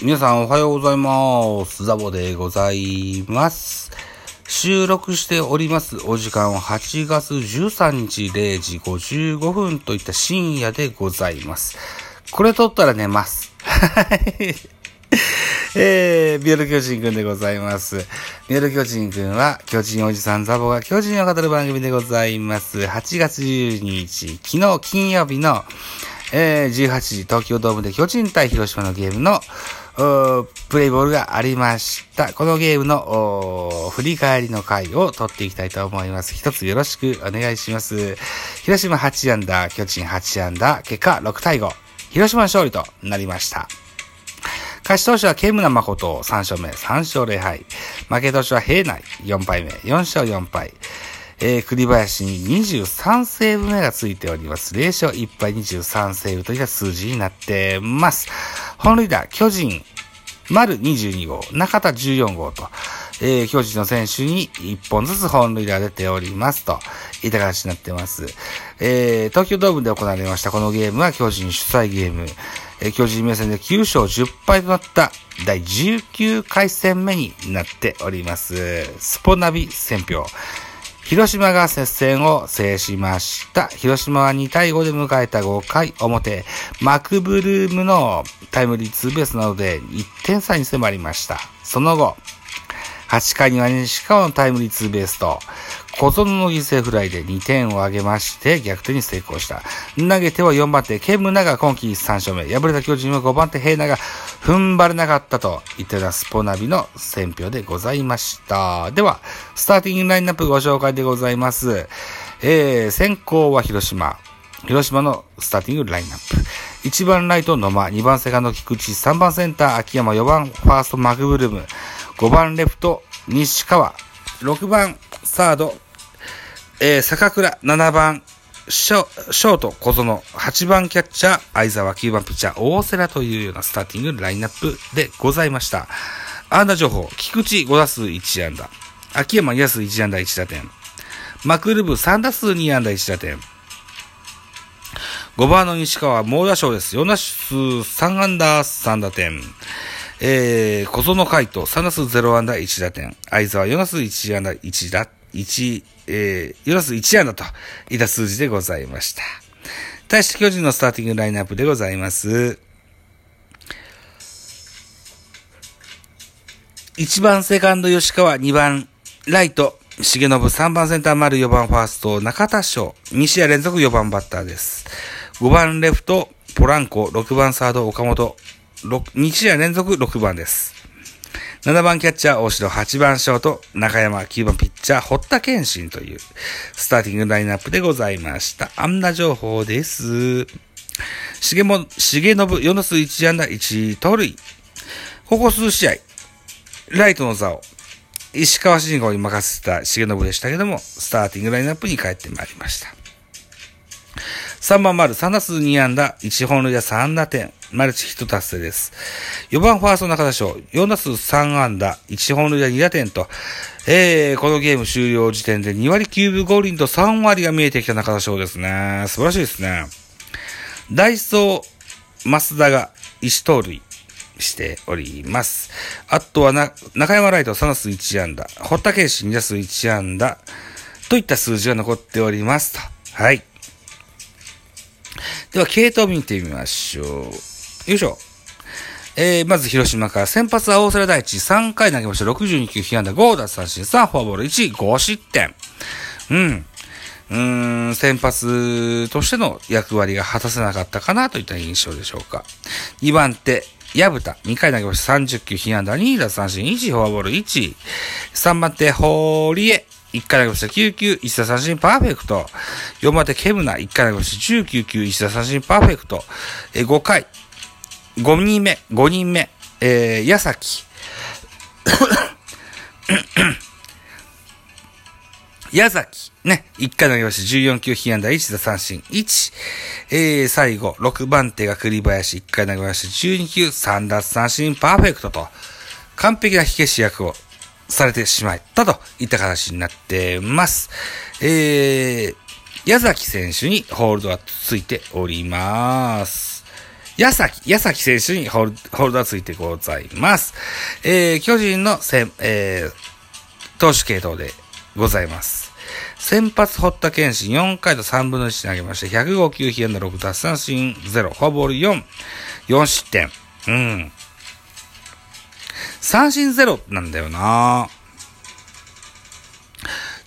皆さんおはようございます。ザボでございます。収録しておりますお時間は8月13日0時55分といった深夜でございます。これ撮ったら寝ます。はい。えー、ビオル巨人くんでございます。ビオル巨人くんは、巨人おじさんザボが巨人を語る番組でございます。8月12日、昨日金曜日の、えー、18時、東京ドームで巨人対広島のゲームの、プレイボールがありました。このゲームの振り返りの回を取っていきたいと思います。一つよろしくお願いします。広島8アンダー、巨人8アンダー、結果6対5。広島勝利となりました。勝ち投手はケムナ誠3勝目、3勝0敗。負け投手は平内4敗目、4勝4敗。えー、栗林に23セーブ目がついております。0勝1敗23セーブといった数字になってます。本塁打、巨人、丸22号、中田14号と、えー、巨人の選手に1本ずつ本塁打が出ておりますと、いた形になってます。えー、東京ドームで行われましたこのゲームは巨人主催ゲーム。えー、巨人目線で9勝10敗となった第19回戦目になっております。スポナビ選票。広島が接戦を制しました。広島は2対5で迎えた5回表、マクブルームのタイムリーツーベースなどで1点差に迫りました。その後、8回には西川のタイムリーツーベースと、小園の犠牲フライで2点を挙げまして逆転に成功した。投げては4番手、ケムナが今季3勝目。敗れた巨人は5番手、平ナが踏ん張れなかったといってたスポナビの選評でございました。では、スターティングラインナップご紹介でございます。えー、先行は広島。広島のスターティングラインナップ。1番ライト野間、2番セカンド菊池、3番センター秋山、4番ファーストマクブルーム、5番レフト西川、6番サード、えー、坂倉、7番ショショート小園、8番キャッチャー相沢、9番ピッチャー大瀬良というようなスターティングラインナップでございました。アンダー情報、菊池5打数1安打、秋山2打数1安打1打点、マクルブ3打数2安打1打点、5番の西川猛打賞です。4打数3安打3打点。えー、小園海斗3打数0安打1打点。相沢4打数1安打1打、1、えー、4打数1安打といった数字でございました。対して巨人のスターティングラインナップでございます。1番セカンド吉川、2番ライト重信、3番センター丸、4番ファースト中田翔、2試合連続4番バッターです。5番レフトポランコ、6番サード岡本、2試合連続6番です。7番キャッチャー大城、8番ショート中山、9番ピッチャー堀田健信というスターティングラインナップでございました。あんな情報です。重も、重信4打数1安打1盗塁。ここ数試合、ライトの座を石川慎吾に任せた重信でしたけども、スターティングラインナップに帰ってまいりました。3番丸、3打数2安打、1本塁打3打点、マルチヒット達成です。4番ファースト中田翔、4打数3安打、1本塁打2打点と、えー、このゲーム終了時点で2割9分5厘と3割が見えてきた中田翔ですね。素晴らしいですね。ダイソー、増田が1盗塁。しております。あとはな、中山ライト3打数1安打、堀田健信2打数1安打、といった数字が残っておりますと。はい。では、系統見てみましょう。よいしょ。えー、まず広島から先発は大瀬良大地3回投げました。62球、被安打5奪三振3、フォアボール1、5失点。うん。うん、先発としての役割が果たせなかったかなといった印象でしょうか。2番手、矢蓋、2回投げました。30球、被安打2、奪三振1、フォアボール1。3番手、堀江、1回投げました。9球、1打三振パーフェクト。4番手、ケムナ、1回投げました。19球、1打三振パーフェクト。え5回、5人目、5人目、えー、矢崎。矢崎、ね、1回投げました。14球、被安打1打三振1。えー、最後、6番手が栗林、1回投げました。12球、3奪三振パーフェクトと、完璧な火消し役をされてしまったといった形になってます。えー、矢崎選手にホールドがついております。矢崎、矢崎選手にホールホールダーついてございます。えー、巨人の先、えー、投手系統でございます。先発堀田健信4回と3分の1投げまして、105球、被安打6奪三振0、フォアボール4、4失点。うん。三振ゼロなんだよな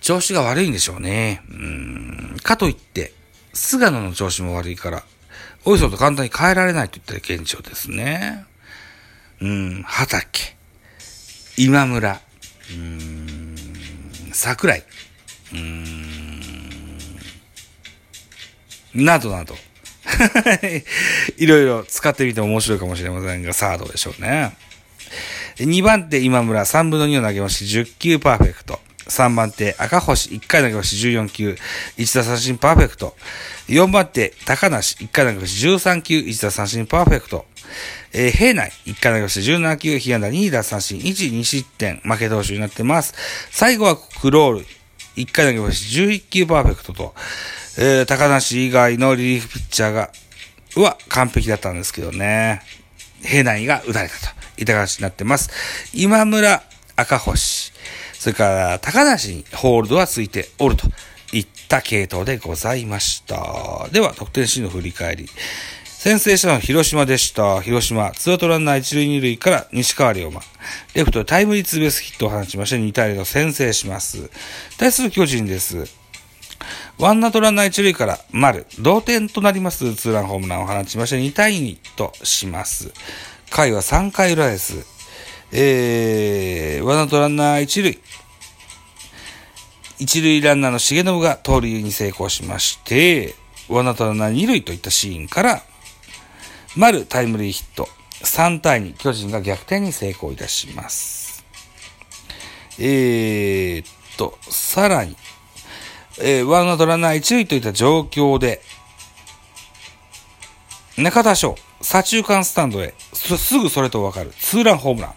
調子が悪いんでしょうね。うん。かといって、菅野の調子も悪いから、おいそと簡単に変えられないといったら現状ですね。うん。畑。今村。うーん。桜井。うーん。などなど。いろいろ使ってみて面白いかもしれませんが、さあどうでしょうね。2番手今村。3分の2を投げまして10球パーフェクト。3番手赤星。1回投げまして14球。1打三振パーフェクト。4番手高梨。1回投げまして13球。1打三振パーフェクト。えー、平内。1回投げまして17球。被安打2打三振。1、2失点。負け投手になってます。最後はクロール。1回投げまして11球パーフェクトと、えー、高梨以外のリリーフピッチャーが、は完璧だったんですけどね。平内が打たれたと。いった形になってます。今村赤星、それから高梨にホールドはついておるといった系統でございました。では、得点シーンの振り返り。先制したのは広島でした。広島、ツーアウトランナー一塁二塁から西川龍馬。レフトタイムリーツーベースヒットを放ちまして2対0と先制します。対する巨人です。ワンアウトランナー一塁から丸、同点となりますツーランホームランを放ちまして2対2とします。回は3回裏です。えー、ワンアウトランナー一塁。一塁ランナーの重信が盗塁に成功しまして、ワンアウトランナー二塁といったシーンから、丸タイムリーヒット。3対2、巨人が逆転に成功いたします。えーっと、さらに、えー、ワンアウトランナー一塁といった状況で、中田翔、左中間スタンドへ、すぐそれとわかる、ツーランホームラン、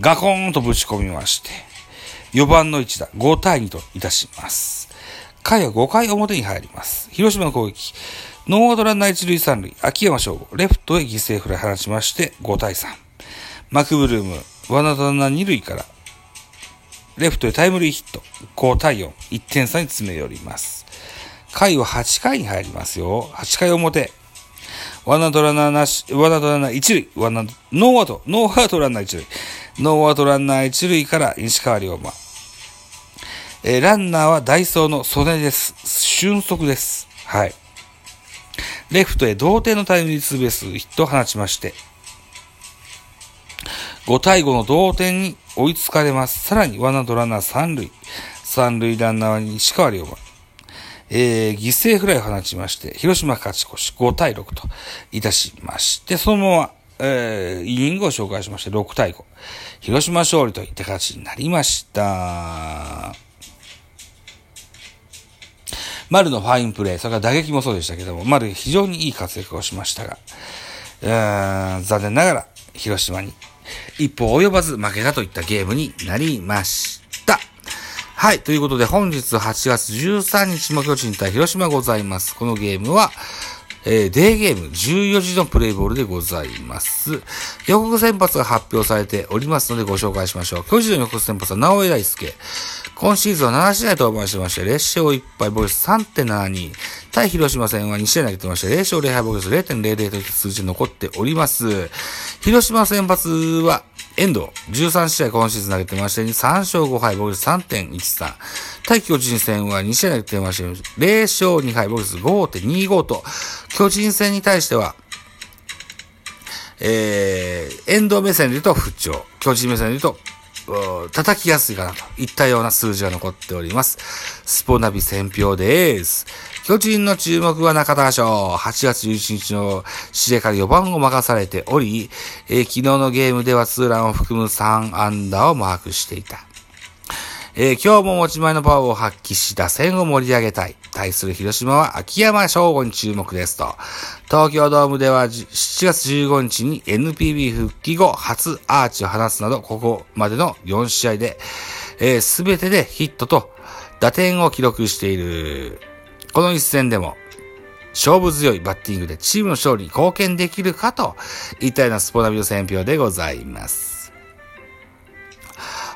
ガコーンとぶち込みまして、4番の一打、5対2といたします。回は5回表に入ります。広島の攻撃、ノーアウトランナー一塁三塁、秋山翔吾、レフトへ犠牲フライ放ちまして、5対3。マクブルーム、ワンアウトランナー二塁から、レフトへタイムリーヒット。5対4。1点差に詰め寄ります。回は8回に入りますよ。8回表。ワンアウトランナーなし、ワンアウトランナー1塁。ワンアウト、ノーアウト、ノーアウトランナー1塁。ノーアウトランナー1塁から西川龍馬。えーランナーはダイソーの曽根です。俊足です。はい。レフトへ同点のタイムリーツーベースヒットを放ちまして、5対5の同点に追いつかれます。さらにワンアウトランナー3塁。三塁ランナーに石川龍馬。えー、犠牲フライを放ちまして、広島勝ち越し5対6といたしまして、そのまま、えー、イニングを紹介しまして6対5。広島勝利といった形になりました。丸のファインプレー、それから打撃もそうでしたけども、丸非常にいい活躍をしましたが、うー残念ながら広島に一歩及ばず負けたといったゲームになりました。はい。ということで、本日8月13日も巨人対広島ございます。このゲームは、えーデーゲーム14時のプレイボールでございます。予告先発が発表されておりますのでご紹介しましょう。巨人の予告先発は直江大輔。今シーズンは7試合登板してまして、列勝1敗、ボイス3.72。対広島戦は2試合投げてまして、0勝0敗、ボイス0.00といった数字残っております。広島先発は、遠藤、13試合今シーズン投げてまして、3勝5敗、ボイス3.13。対巨人戦は2試合投げてまして、0勝2敗、ボイス5.25と、巨人戦に対しては、えー、遠藤目線で言うと不調、巨人目線で言うと、叩きやすいかなといったような数字が残っております。スポナビ選票です。巨人の注目は中田翔。8月11日の試合から4番を任されており、えー昨日のゲームではツーランを含む3安打をマークしていた。えー今日も持ち前のパワーを発揮し、打線を盛り上げたい。対する広島は秋山翔吾に注目ですと。東京ドームでは7月15日に NPB 復帰後初アーチを放つなど、ここまでの4試合で、す、べ、てでヒットと打点を記録している。この一戦でも、勝負強いバッティングでチームの勝利に貢献できるかといったようなスポナビの選評でございます。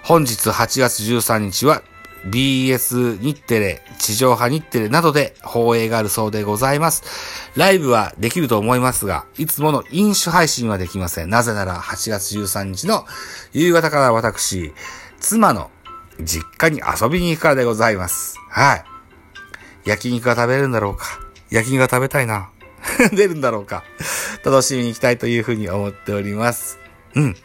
本日8月13日は BS 日テレ、地上波日テレなどで放映があるそうでございます。ライブはできると思いますが、いつもの飲酒配信はできません。なぜなら8月13日の夕方から私、妻の実家に遊びに行くからでございます。はい。焼肉が食べれるんだろうか。焼肉が食べたいな。出るんだろうか。楽しみに行きたいというふうに思っております。うん。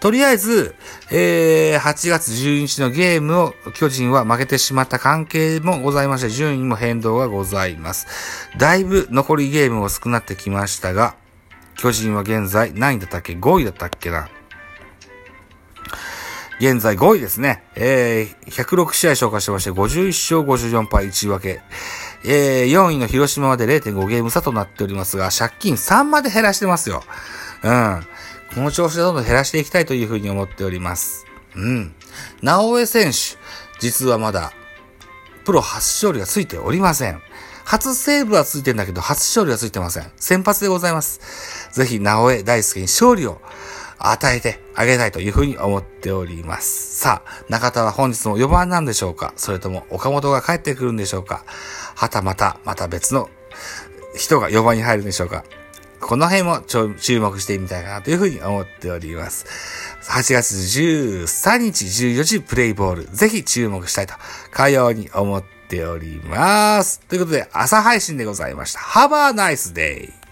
とりあえず、えー、8月12日のゲームを巨人は負けてしまった関係もございまして、順位も変動がございます。だいぶ残りゲームも少なってきましたが、巨人は現在何位だったっけ ?5 位だったっけな？現在5位ですね。えー、106試合消化してまして、51勝54敗1分け。えー、4位の広島まで0.5ゲーム差となっておりますが、借金3まで減らしてますよ。うん。この調子でどんどん減らしていきたいというふうに思っております。うん。直江選手、実はまだ、プロ初勝利がついておりません。初セーブはついてんだけど、初勝利はついてません。先発でございます。ぜひ、直江大輔に勝利を与えてあげたいというふうに思っております。さあ、中田は本日も4番なんでしょうか？それとも岡本が帰ってくるんでしょうか？はたまた、また別の人が4番に入るんでしょうか？この辺も注目してみたいなというふうに思っております。8月13日14時プレイボール、ぜひ注目したいと、かように思っております。ということで、朝配信でございました。Have a nice day!